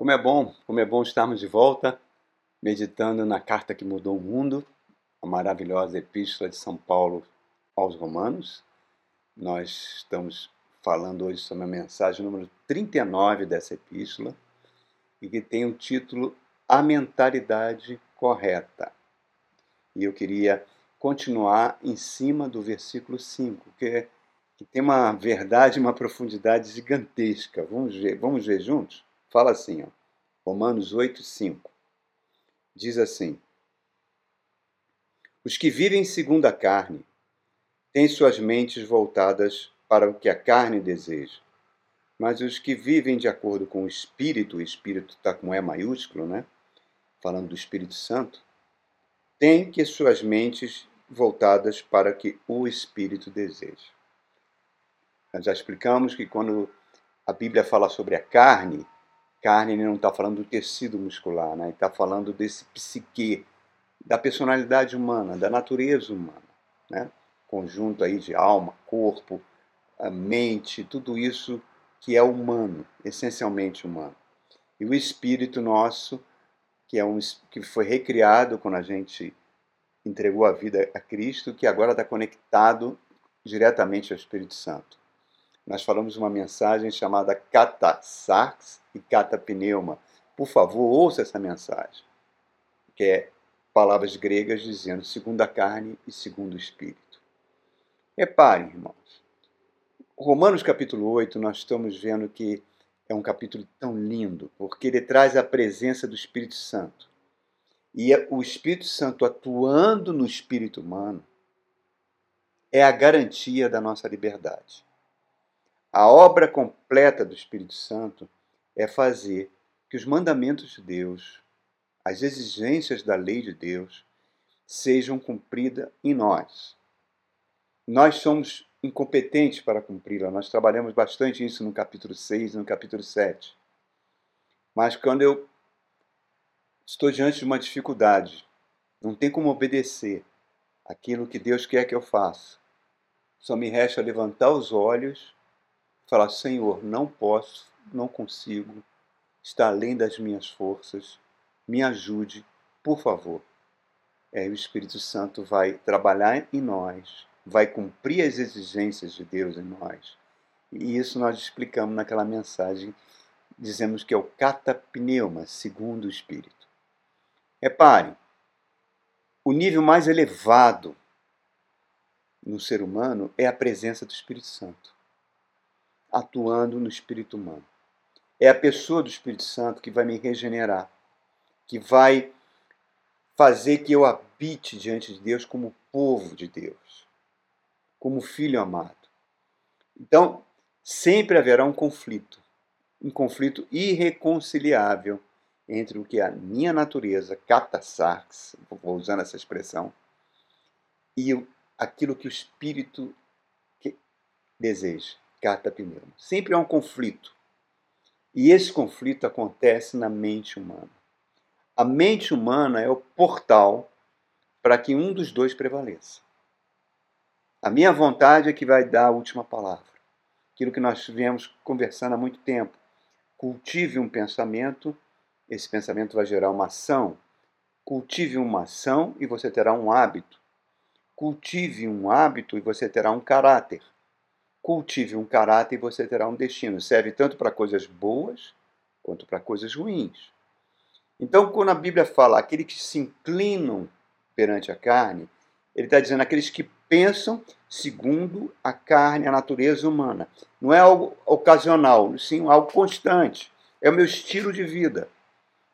Como é bom, como é bom estarmos de volta, meditando na carta que mudou o mundo, a maravilhosa epístola de São Paulo aos Romanos. Nós estamos falando hoje sobre a mensagem número 39 dessa epístola, e que tem o título A Mentalidade Correta. E eu queria continuar em cima do versículo 5, que, que tem uma verdade, uma profundidade gigantesca. Vamos ver, vamos ver juntos? Fala assim, ó, Romanos 8, 5. Diz assim: Os que vivem segundo a carne têm suas mentes voltadas para o que a carne deseja. Mas os que vivem de acordo com o Espírito, o Espírito está com E maiúsculo, né? Falando do Espírito Santo, têm que suas mentes voltadas para o que o Espírito deseja. Nós já explicamos que quando a Bíblia fala sobre a carne, carne ele não está falando do tecido muscular, né? está falando desse psique, da personalidade humana, da natureza humana. Né? Conjunto aí de alma, corpo, mente, tudo isso que é humano, essencialmente humano. E o espírito nosso, que, é um, que foi recriado quando a gente entregou a vida a Cristo, que agora está conectado diretamente ao Espírito Santo. Nós falamos uma mensagem chamada Kata Sarx e Kata Pneuma. Por favor, ouça essa mensagem, que é palavras gregas dizendo segundo a carne e segundo o Espírito. Reparem, irmãos, Romanos capítulo 8, nós estamos vendo que é um capítulo tão lindo, porque ele traz a presença do Espírito Santo. E o Espírito Santo atuando no espírito humano é a garantia da nossa liberdade. A obra completa do Espírito Santo é fazer que os mandamentos de Deus, as exigências da lei de Deus, sejam cumpridas em nós. Nós somos incompetentes para cumpri-la. Nós trabalhamos bastante isso no capítulo 6 e no capítulo 7. Mas quando eu estou diante de uma dificuldade, não tem como obedecer aquilo que Deus quer que eu faça. Só me resta levantar os olhos falar: Senhor, não posso, não consigo, está além das minhas forças, me ajude, por favor. É, o Espírito Santo vai trabalhar em nós, vai cumprir as exigências de Deus em nós. E isso nós explicamos naquela mensagem, dizemos que é o catapneuma, segundo o Espírito. Reparem, o nível mais elevado no ser humano é a presença do Espírito Santo atuando no espírito humano. É a pessoa do Espírito Santo que vai me regenerar, que vai fazer que eu habite diante de Deus como povo de Deus, como filho amado. Então, sempre haverá um conflito, um conflito irreconciliável entre o que é a minha natureza, katasarx, vou usando essa expressão, e aquilo que o Espírito deseja catapneuma. Sempre há um conflito. E esse conflito acontece na mente humana. A mente humana é o portal para que um dos dois prevaleça. A minha vontade é que vai dar a última palavra. Aquilo que nós viemos conversando há muito tempo. Cultive um pensamento, esse pensamento vai gerar uma ação. Cultive uma ação e você terá um hábito. Cultive um hábito e você terá um caráter. Cultive um caráter e você terá um destino. Serve tanto para coisas boas quanto para coisas ruins. Então, quando a Bíblia fala aqueles que se inclinam perante a carne, ele está dizendo aqueles que pensam segundo a carne, a natureza humana. Não é algo ocasional, sim algo constante. É o meu estilo de vida.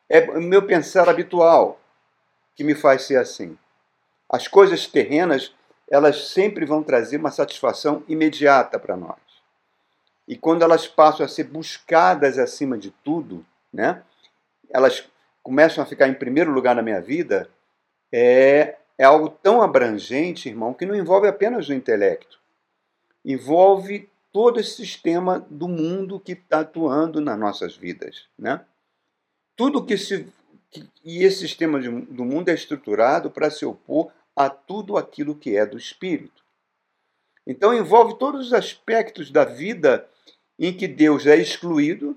É o meu pensar habitual que me faz ser assim. As coisas terrenas elas sempre vão trazer uma satisfação imediata para nós. E quando elas passam a ser buscadas acima de tudo, né, elas começam a ficar em primeiro lugar na minha vida, é, é algo tão abrangente, irmão, que não envolve apenas o intelecto. Envolve todo esse sistema do mundo que está atuando nas nossas vidas. Né? Tudo que se. Que, e esse sistema de, do mundo é estruturado para se opor a tudo aquilo que é do espírito. Então envolve todos os aspectos da vida em que Deus é excluído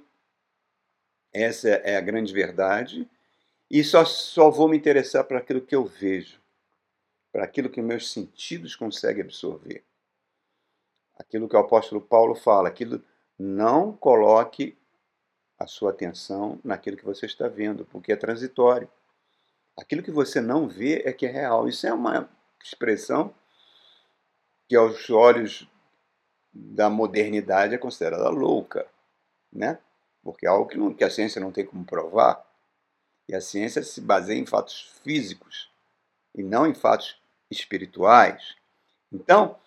Essa é a grande verdade. E só, só vou me interessar para aquilo que eu vejo, para aquilo que meus sentidos conseguem absorver. Aquilo que o apóstolo Paulo fala, aquilo não coloque a sua atenção naquilo que você está vendo, porque é transitório. Aquilo que você não vê é que é real. Isso é uma expressão que aos olhos da modernidade é considerada louca, né? Porque é algo que, não, que a ciência não tem como provar. E a ciência se baseia em fatos físicos e não em fatos espirituais. Então,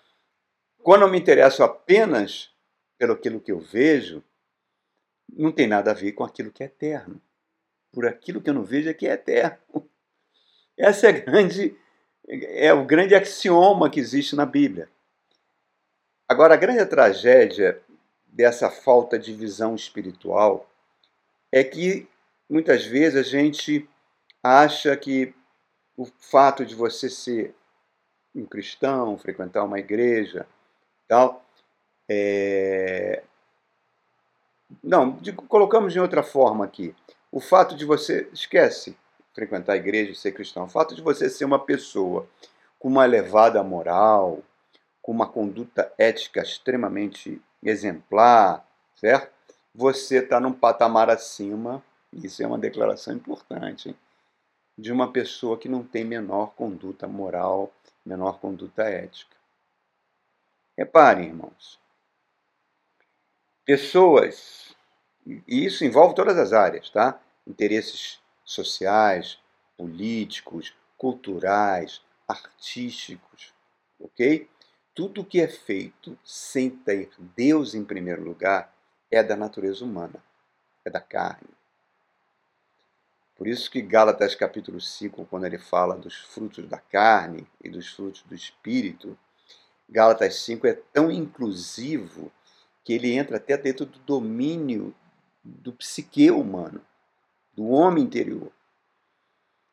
quando eu me interesso apenas pelo aquilo que eu vejo, não tem nada a ver com aquilo que é eterno. Por aquilo que eu não vejo é que é eterno. Essa é, grande, é o grande axioma que existe na Bíblia. Agora, a grande tragédia dessa falta de visão espiritual é que muitas vezes a gente acha que o fato de você ser um cristão, frequentar uma igreja, tal, é... não, digo, colocamos de outra forma aqui. O fato de você esquece frequentar a igreja e ser cristão, o fato de você ser uma pessoa com uma elevada moral, com uma conduta ética extremamente exemplar, certo? Você está num patamar acima isso é uma declaração importante hein? de uma pessoa que não tem menor conduta moral, menor conduta ética. Reparem, irmãos, pessoas, e isso envolve todas as áreas, tá? Interesses sociais, políticos, culturais, artísticos, ok? Tudo que é feito sem ter Deus em primeiro lugar é da natureza humana, é da carne. Por isso que Gálatas capítulo 5, quando ele fala dos frutos da carne e dos frutos do espírito, Gálatas 5 é tão inclusivo que ele entra até dentro do domínio do psique humano, do homem interior.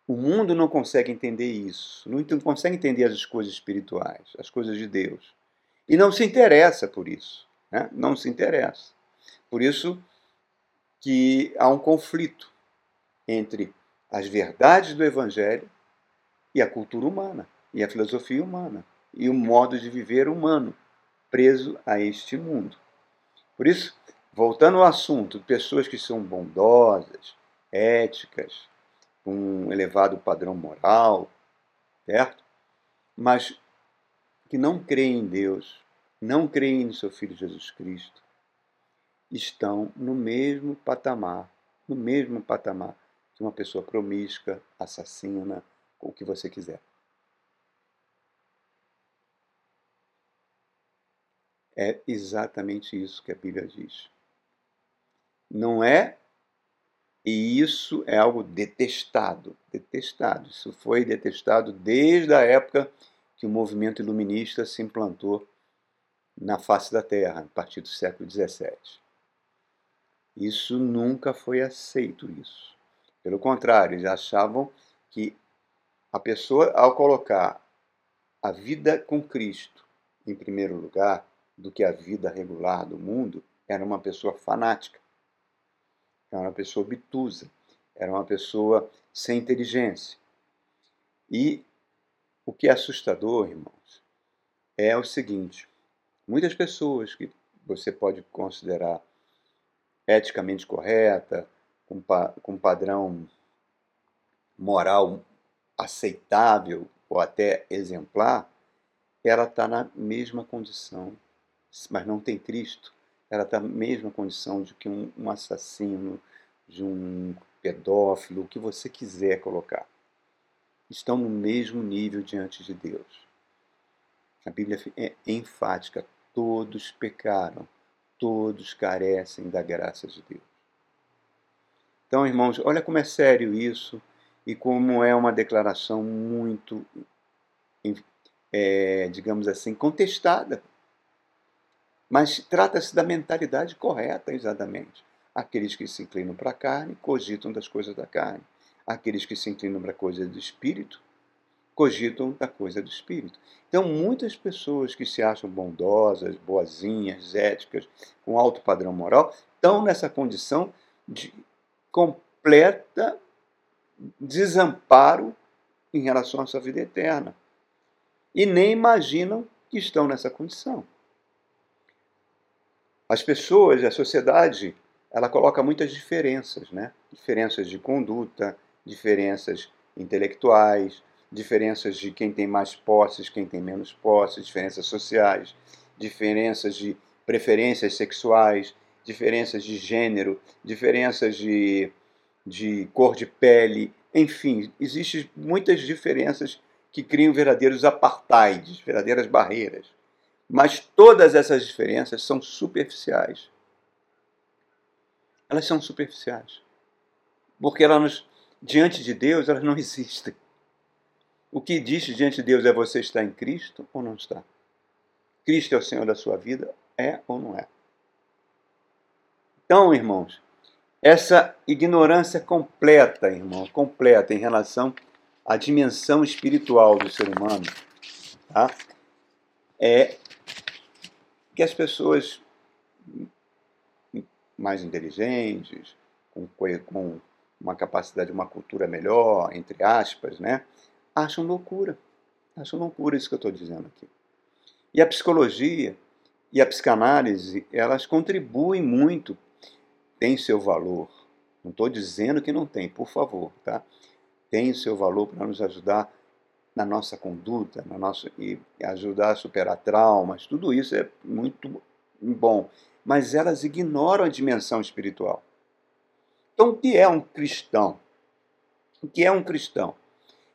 O mundo não consegue entender isso, não consegue entender as coisas espirituais, as coisas de Deus. E não se interessa por isso. Né? Não se interessa. Por isso que há um conflito entre as verdades do Evangelho e a cultura humana, e a filosofia humana, e o modo de viver humano, preso a este mundo. Por isso, voltando ao assunto, pessoas que são bondosas, éticas, um elevado padrão moral, certo? Mas que não creem em Deus, não creem no seu Filho Jesus Cristo, estão no mesmo patamar, no mesmo patamar de uma pessoa promíscua, assassina, o que você quiser. É exatamente isso que a Bíblia diz. Não é, e isso é algo detestado, detestado. Isso foi detestado desde a época que o movimento iluminista se implantou na face da Terra, a partir do século XVII. Isso nunca foi aceito, isso. Pelo contrário, eles achavam que a pessoa, ao colocar a vida com Cristo em primeiro lugar do que a vida regular do mundo, era uma pessoa fanática, era uma pessoa obtusa, era uma pessoa sem inteligência. E o que é assustador, irmãos, é o seguinte: muitas pessoas que você pode considerar eticamente correta, com, com padrão moral aceitável ou até exemplar, ela está na mesma condição, mas não tem Cristo. Ela está na mesma condição de que um, um assassino, de um pedófilo, o que você quiser colocar. Estão no mesmo nível diante de Deus. A Bíblia é enfática: todos pecaram, todos carecem da graça de Deus. Então, irmãos, olha como é sério isso e como é uma declaração muito, é, digamos assim, contestada. Mas trata-se da mentalidade correta, exatamente. Aqueles que se inclinam para a carne cogitam das coisas da carne. Aqueles que se inclinam para a coisa do espírito cogitam da coisa do espírito. Então, muitas pessoas que se acham bondosas, boazinhas, éticas, com alto padrão moral, estão nessa condição de completa desamparo em relação à sua vida eterna. E nem imaginam que estão nessa condição. As pessoas, a sociedade, ela coloca muitas diferenças, né? Diferenças de conduta, diferenças intelectuais, diferenças de quem tem mais posses, quem tem menos posses, diferenças sociais, diferenças de preferências sexuais, diferenças de gênero, diferenças de, de cor de pele, enfim, existem muitas diferenças que criam verdadeiros apartheids, verdadeiras barreiras. Mas todas essas diferenças são superficiais. Elas são superficiais. Porque elas, diante de Deus, elas não existem. O que diz diante de Deus é você está em Cristo ou não está? Cristo é o Senhor da sua vida? É ou não é? Então, irmãos, essa ignorância completa, irmão, completa em relação à dimensão espiritual do ser humano, tá? é que as pessoas mais inteligentes, com, com uma capacidade, uma cultura melhor, entre aspas, né, acham loucura. Acham loucura isso que eu estou dizendo aqui. E a psicologia e a psicanálise, elas contribuem muito, têm seu valor. Não estou dizendo que não tem, por favor, tá? Tem seu valor para nos ajudar na nossa conduta, na nossa e ajudar a superar traumas. Tudo isso é muito bom, mas elas ignoram a dimensão espiritual. Então, o que é um cristão? O que é um cristão?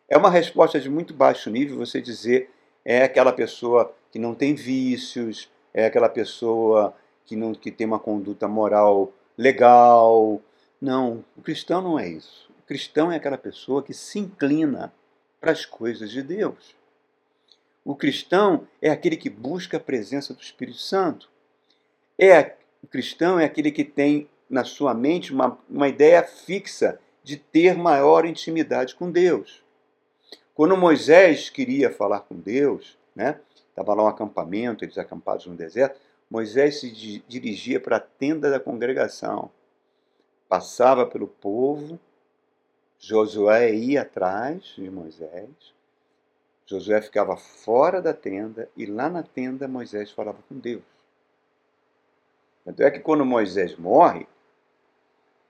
É uma resposta de muito baixo nível você dizer é aquela pessoa que não tem vícios, é aquela pessoa que, não, que tem uma conduta moral legal. Não, o cristão não é isso. O cristão é aquela pessoa que se inclina para as coisas de Deus. O cristão é aquele que busca a presença do Espírito Santo. É, o cristão é aquele que tem na sua mente uma, uma ideia fixa de ter maior intimidade com Deus. Quando Moisés queria falar com Deus, né, estava lá um acampamento, eles acampados no deserto, Moisés se dirigia para a tenda da congregação, passava pelo povo, Josué ia atrás de Moisés, Josué ficava fora da tenda e lá na tenda Moisés falava com Deus. Tanto é que quando Moisés morre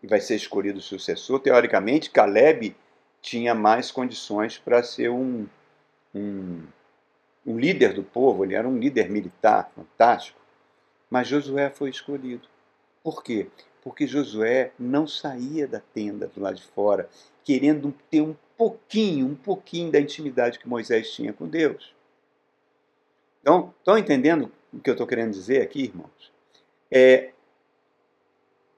e vai ser escolhido o sucessor, teoricamente Caleb tinha mais condições para ser um, um, um líder do povo, ele era um líder militar fantástico. Mas Josué foi escolhido. Por quê? Porque Josué não saía da tenda do lado de fora, querendo ter um pouquinho, um pouquinho da intimidade que Moisés tinha com Deus. Então, estão entendendo o que eu estou querendo dizer aqui, irmãos? É,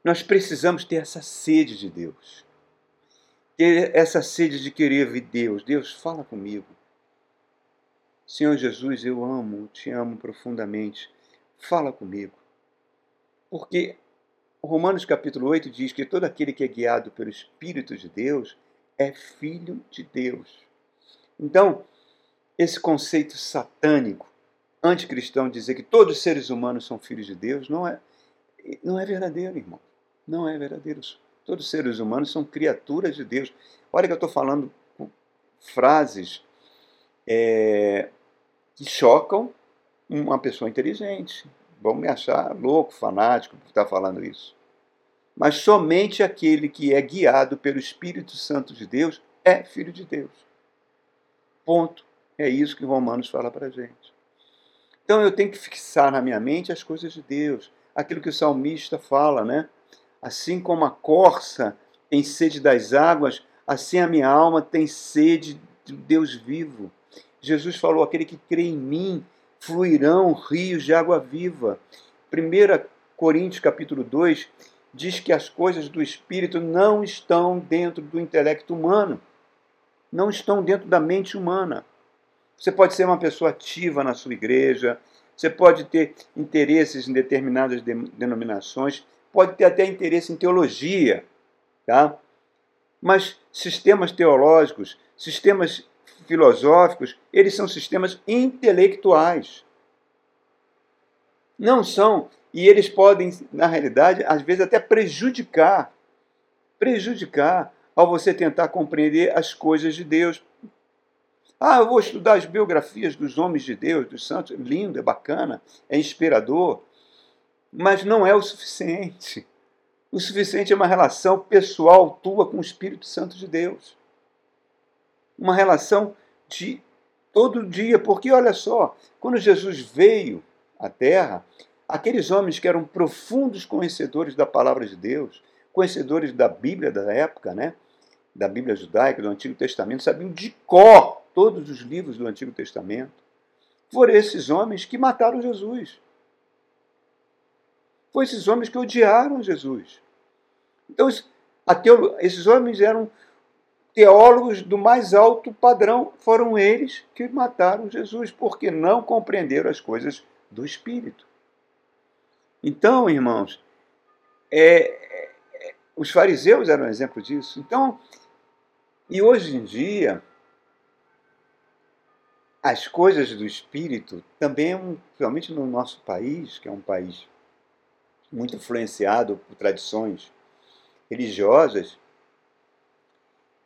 nós precisamos ter essa sede de Deus. Ter essa sede de querer ver Deus. Deus, fala comigo. Senhor Jesus, eu amo, te amo profundamente. Fala comigo. Porque Romanos capítulo 8 diz que todo aquele que é guiado pelo Espírito de Deus é filho de Deus. Então, esse conceito satânico, anticristão, dizer que todos os seres humanos são filhos de Deus, não é, não é verdadeiro, irmão. Não é verdadeiro. Todos os seres humanos são criaturas de Deus. Olha que eu estou falando frases é, que chocam uma pessoa inteligente. Vão me achar louco, fanático por estar falando isso. Mas somente aquele que é guiado pelo Espírito Santo de Deus é filho de Deus. Ponto. É isso que Romanos fala para a gente. Então eu tenho que fixar na minha mente as coisas de Deus. Aquilo que o salmista fala, né? Assim como a corça tem sede das águas, assim a minha alma tem sede do Deus vivo. Jesus falou: aquele que crê em mim, fluirão rios de água viva. 1 Coríntios capítulo 2 diz que as coisas do espírito não estão dentro do intelecto humano, não estão dentro da mente humana. Você pode ser uma pessoa ativa na sua igreja, você pode ter interesses em determinadas denominações, pode ter até interesse em teologia, tá? Mas sistemas teológicos, sistemas filosóficos, eles são sistemas intelectuais. Não são, e eles podem, na realidade, às vezes até prejudicar prejudicar ao você tentar compreender as coisas de Deus. Ah, eu vou estudar as biografias dos homens de Deus, dos santos. Lindo, é bacana, é inspirador. Mas não é o suficiente. O suficiente é uma relação pessoal tua com o Espírito Santo de Deus. Uma relação de todo dia, porque olha só, quando Jesus veio à Terra, aqueles homens que eram profundos conhecedores da palavra de Deus, conhecedores da Bíblia da época, né? da Bíblia judaica, do Antigo Testamento, sabiam de cor todos os livros do Antigo Testamento. Foram esses homens que mataram Jesus. Foram esses homens que odiaram Jesus. Então, esses homens eram teólogos do mais alto padrão. Foram eles que mataram Jesus, porque não compreenderam as coisas do Espírito. Então, irmãos, é, é, os fariseus eram um exemplo disso. Então, e hoje em dia, as coisas do espírito também, principalmente no nosso país, que é um país muito influenciado por tradições religiosas,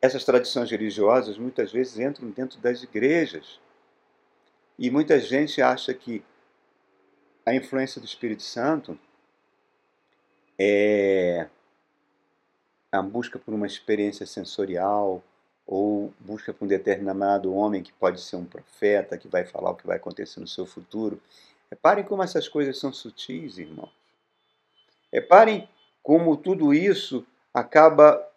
essas tradições religiosas muitas vezes entram dentro das igrejas. E muita gente acha que a influência do Espírito Santo é a busca por uma experiência sensorial, ou busca por um determinado homem que pode ser um profeta, que vai falar o que vai acontecer no seu futuro. Reparem como essas coisas são sutis, irmãos. Reparem como tudo isso acaba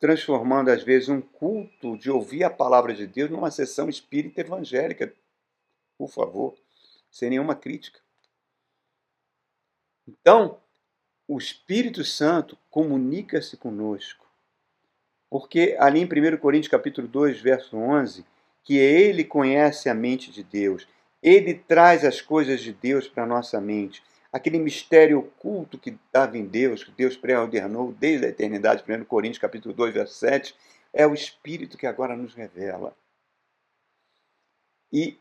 transformando, às vezes, um culto de ouvir a palavra de Deus numa sessão espírita evangélica. Por favor, sem nenhuma crítica. Então, o Espírito Santo comunica-se conosco porque ali em 1 Coríntios capítulo 2, verso 11, que ele conhece a mente de Deus, ele traz as coisas de Deus para a nossa mente, aquele mistério oculto que estava em Deus, que Deus pré-ordenou desde a eternidade, 1 Coríntios capítulo 2, verso 7, é o Espírito que agora nos revela. E,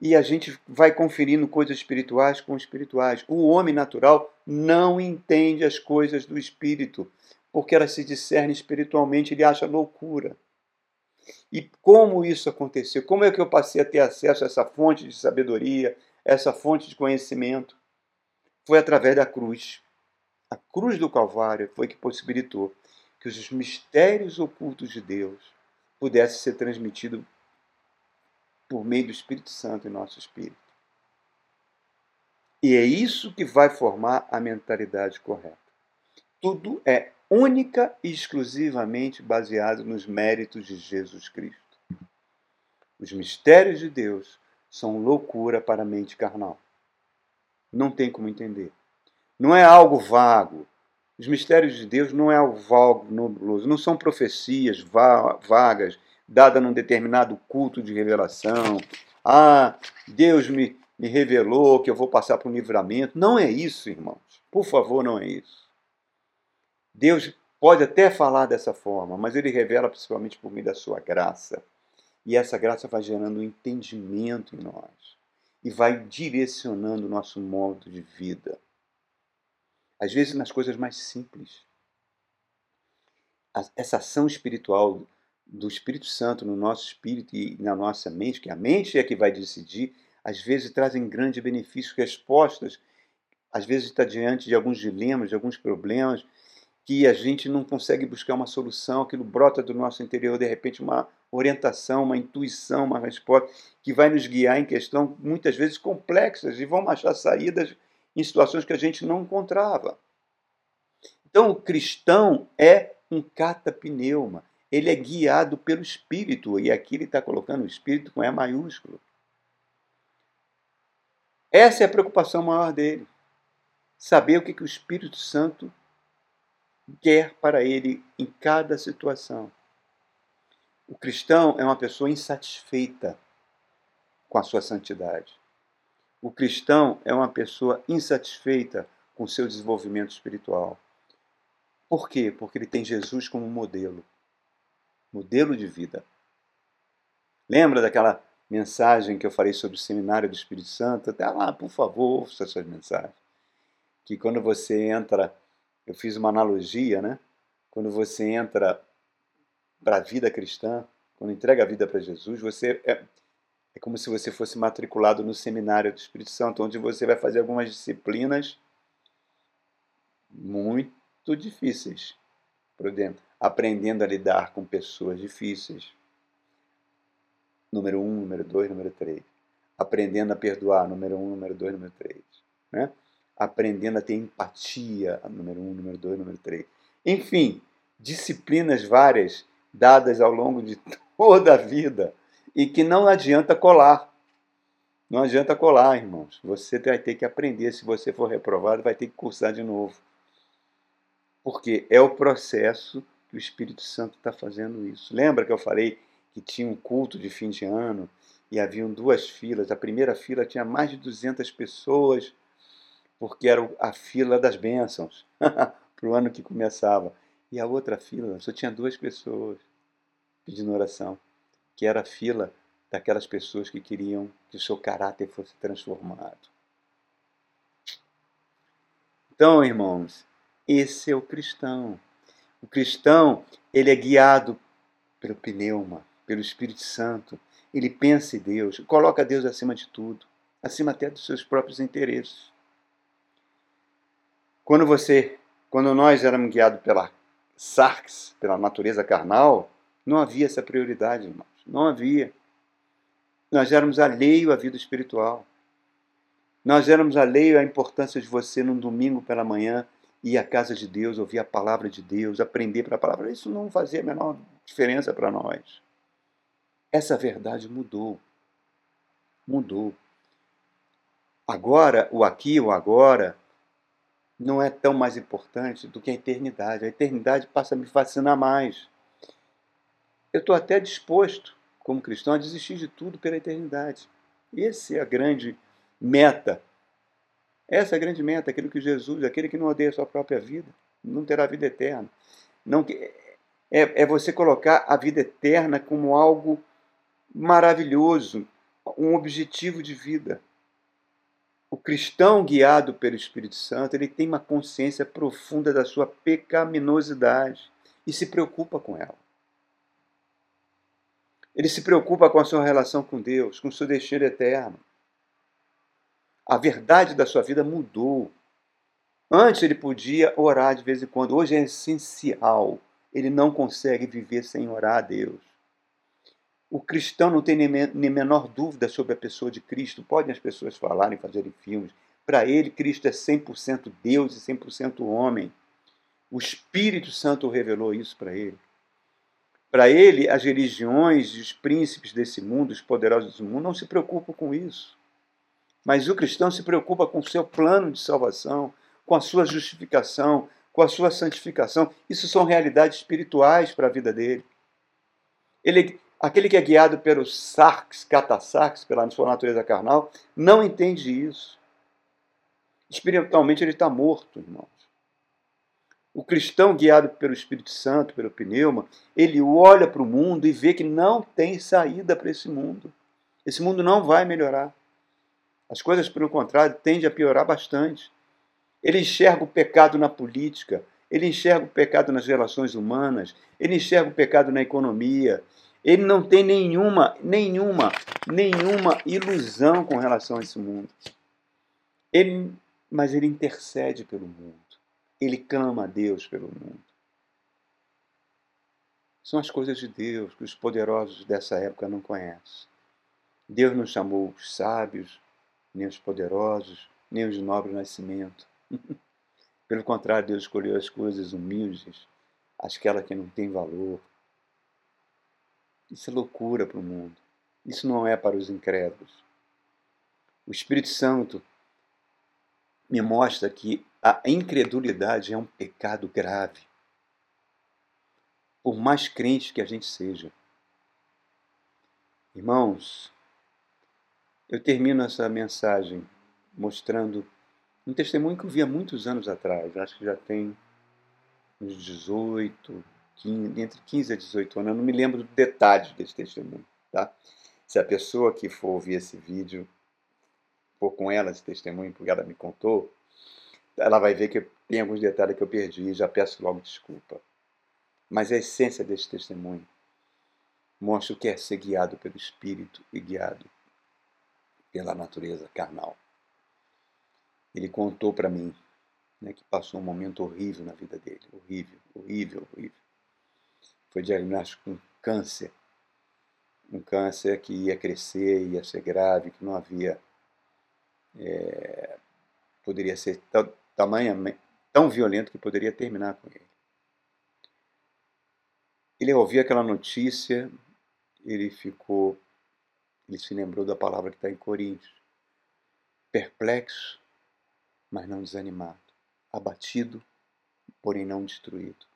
e a gente vai conferindo coisas espirituais com espirituais. O homem natural não entende as coisas do Espírito porque ela se discerne espiritualmente, ele acha loucura. E como isso aconteceu? Como é que eu passei a ter acesso a essa fonte de sabedoria, essa fonte de conhecimento? Foi através da cruz. A cruz do Calvário foi que possibilitou que os mistérios ocultos de Deus pudessem ser transmitidos por meio do Espírito Santo em nosso espírito. E é isso que vai formar a mentalidade correta. Tudo é única e exclusivamente baseado nos méritos de Jesus Cristo. Os mistérios de Deus são loucura para a mente carnal. Não tem como entender. Não é algo vago. Os mistérios de Deus não é algo vago, nebuloso. Não são profecias vagas dadas num determinado culto de revelação. Ah, Deus me, me revelou que eu vou passar por um livramento. Não é isso, irmãos. Por favor, não é isso. Deus pode até falar dessa forma, mas ele revela principalmente por meio da sua graça. E essa graça vai gerando um entendimento em nós e vai direcionando o nosso modo de vida. Às vezes nas coisas mais simples. Essa ação espiritual do Espírito Santo no nosso espírito e na nossa mente, que a mente é que vai decidir, às vezes trazem grande benefício, respostas, às vezes está diante de alguns dilemas, de alguns problemas, que a gente não consegue buscar uma solução, aquilo brota do nosso interior, de repente, uma orientação, uma intuição, uma resposta que vai nos guiar em questões muitas vezes complexas e vão achar saídas em situações que a gente não encontrava. Então, o cristão é um catapneuma, ele é guiado pelo Espírito, e aqui ele está colocando o Espírito com E maiúsculo. Essa é a preocupação maior dele. Saber o que, que o Espírito Santo quer para ele em cada situação. O cristão é uma pessoa insatisfeita com a sua santidade. O cristão é uma pessoa insatisfeita com o seu desenvolvimento espiritual. Por quê? Porque ele tem Jesus como modelo modelo de vida. Lembra daquela mensagem que eu falei sobre o seminário do Espírito Santo? Até lá, por favor, ouça essas mensagens. Que quando você entra eu fiz uma analogia, né? quando você entra para a vida cristã, quando entrega a vida para Jesus, você é, é como se você fosse matriculado no seminário do Espírito Santo, onde você vai fazer algumas disciplinas muito difíceis por dentro, aprendendo a lidar com pessoas difíceis. Número um, número dois, número três. Aprendendo a perdoar, número um, número dois, número três. Né? Aprendendo a ter empatia, número um, número dois, número três. Enfim, disciplinas várias dadas ao longo de toda a vida e que não adianta colar. Não adianta colar, irmãos. Você vai ter que aprender. Se você for reprovado, vai ter que cursar de novo. Porque é o processo que o Espírito Santo está fazendo isso. Lembra que eu falei que tinha um culto de fim de ano e haviam duas filas. A primeira fila tinha mais de 200 pessoas, porque era a fila das bênçãos para o ano que começava. E a outra fila só tinha duas pessoas pedindo oração, que era a fila daquelas pessoas que queriam que o seu caráter fosse transformado. Então, irmãos, esse é o cristão. O cristão, ele é guiado pelo pneuma, pelo Espírito Santo. Ele pensa em Deus, coloca Deus acima de tudo, acima até dos seus próprios interesses. Quando você, quando nós éramos guiados pela sarx, pela natureza carnal, não havia essa prioridade, irmãos. Não havia. Nós éramos alheio à vida espiritual. Nós éramos alheio à importância de você, num domingo pela manhã, ir à casa de Deus, ouvir a palavra de Deus, aprender para a palavra. Isso não fazia a menor diferença para nós. Essa verdade mudou. Mudou. Agora, o aqui, o agora, não é tão mais importante do que a eternidade. A eternidade passa a me fascinar mais. Eu estou até disposto, como cristão, a desistir de tudo pela eternidade. Essa é a grande meta. Essa é a grande meta, aquilo que Jesus, aquele que não odeia a sua própria vida, não terá vida eterna. Não, é, é você colocar a vida eterna como algo maravilhoso, um objetivo de vida. O cristão guiado pelo Espírito Santo, ele tem uma consciência profunda da sua pecaminosidade e se preocupa com ela. Ele se preocupa com a sua relação com Deus, com o seu destino eterno. A verdade da sua vida mudou. Antes ele podia orar de vez em quando, hoje é essencial. Ele não consegue viver sem orar a Deus. O cristão não tem nem, nem menor dúvida sobre a pessoa de Cristo. Podem as pessoas falarem, fazerem filmes. Para ele, Cristo é 100% Deus e 100% homem. O Espírito Santo revelou isso para ele. Para ele, as religiões e os príncipes desse mundo, os poderosos do mundo, não se preocupam com isso. Mas o cristão se preocupa com o seu plano de salvação, com a sua justificação, com a sua santificação. Isso são realidades espirituais para a vida dele. Ele, Aquele que é guiado pelo sarx, catasarx, pela sua natureza carnal, não entende isso. Espiritualmente ele está morto, irmãos. O cristão guiado pelo Espírito Santo, pelo pneuma, ele olha para o mundo e vê que não tem saída para esse mundo. Esse mundo não vai melhorar. As coisas, pelo contrário, tendem a piorar bastante. Ele enxerga o pecado na política, ele enxerga o pecado nas relações humanas, ele enxerga o pecado na economia, ele não tem nenhuma, nenhuma, nenhuma ilusão com relação a esse mundo. Ele, mas ele intercede pelo mundo. Ele clama a Deus pelo mundo. São as coisas de Deus que os poderosos dessa época não conhecem. Deus não chamou os sábios, nem os poderosos, nem os de nobre nascimento. Pelo contrário, Deus escolheu as coisas humildes, aquelas que não têm valor, isso é loucura para o mundo. Isso não é para os incrédulos. O Espírito Santo me mostra que a incredulidade é um pecado grave. Por mais crente que a gente seja. Irmãos, eu termino essa mensagem mostrando um testemunho que eu vi há muitos anos atrás, acho que já tem uns 18, 15, entre 15 a 18 anos. Eu não me lembro do detalhe desse testemunho. Tá? Se a pessoa que for ouvir esse vídeo for com ela esse testemunho, porque ela me contou, ela vai ver que tem alguns detalhes que eu perdi e já peço logo desculpa. Mas a essência desse testemunho mostra o que é ser guiado pelo Espírito e guiado pela natureza carnal. Ele contou para mim né, que passou um momento horrível na vida dele, horrível, horrível, horrível. Foi diagnosticado com câncer, um câncer que ia crescer, ia ser grave, que não havia, é, poderia ser tamanha, tão violento que poderia terminar com ele. Ele ouviu aquela notícia, ele ficou, ele se lembrou da palavra que está em Coríntios, perplexo, mas não desanimado, abatido, porém não destruído,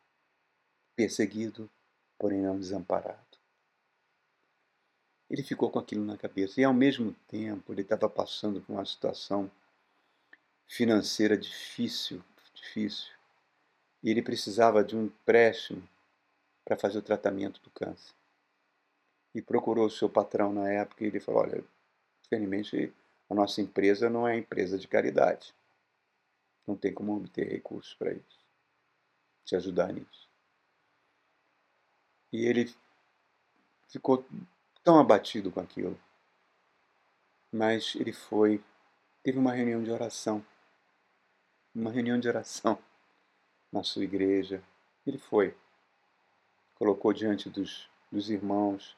perseguido, porém não desamparado. Ele ficou com aquilo na cabeça e, ao mesmo tempo, ele estava passando por uma situação financeira difícil, difícil. E ele precisava de um empréstimo para fazer o tratamento do câncer. E procurou o seu patrão na época e ele falou: Olha, infelizmente a nossa empresa não é empresa de caridade. Não tem como obter recursos para isso, te ajudar nisso. E ele ficou tão abatido com aquilo. Mas ele foi, teve uma reunião de oração. Uma reunião de oração na sua igreja. Ele foi. Colocou diante dos, dos irmãos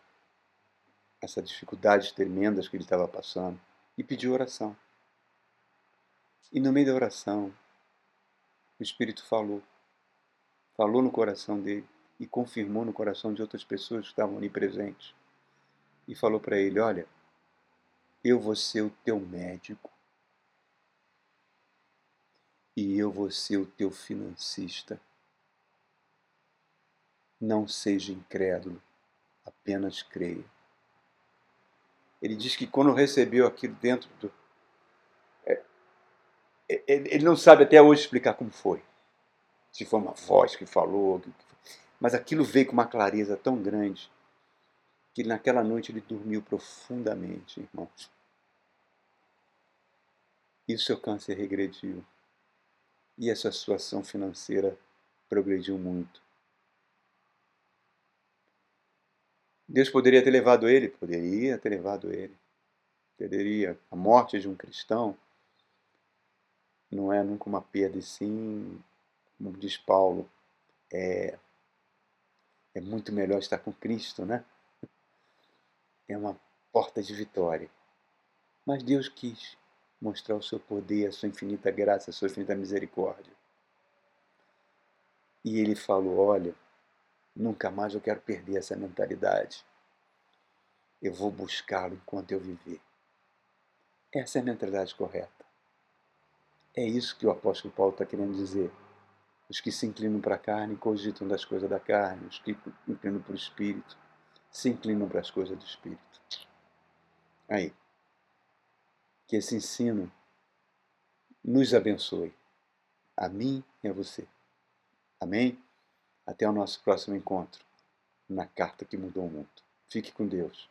essas dificuldades tremendas que ele estava passando e pediu oração. E no meio da oração, o Espírito falou. Falou no coração dele e confirmou no coração de outras pessoas que estavam ali presentes e falou para ele: Olha, eu vou ser o teu médico e eu vou ser o teu financista. Não seja incrédulo, apenas creia. Ele diz que quando recebeu aquilo dentro do. É, é ele não sabe até hoje explicar como foi. Se foi uma voz que falou, mas aquilo veio com uma clareza tão grande que naquela noite ele dormiu profundamente, irmãos. E o seu câncer regrediu. E essa situação financeira progrediu muito. Deus poderia ter levado ele? Poderia ter levado ele. Poderia. A morte de um cristão não é nunca uma perda, e sim, como diz Paulo, é, é muito melhor estar com Cristo, né? é uma porta de vitória. Mas Deus quis mostrar o seu poder, a sua infinita graça, a sua infinita misericórdia. E ele falou: Olha, nunca mais eu quero perder essa mentalidade. Eu vou buscá-lo enquanto eu viver. Essa é a mentalidade correta. É isso que o apóstolo Paulo está querendo dizer. Os que se inclinam para a carne cogitam das coisas da carne, os que inclinam para o espírito se inclinam para as coisas do Espírito. Aí. Que esse ensino nos abençoe. A mim e a você. Amém? Até o nosso próximo encontro na carta que mudou o mundo. Fique com Deus.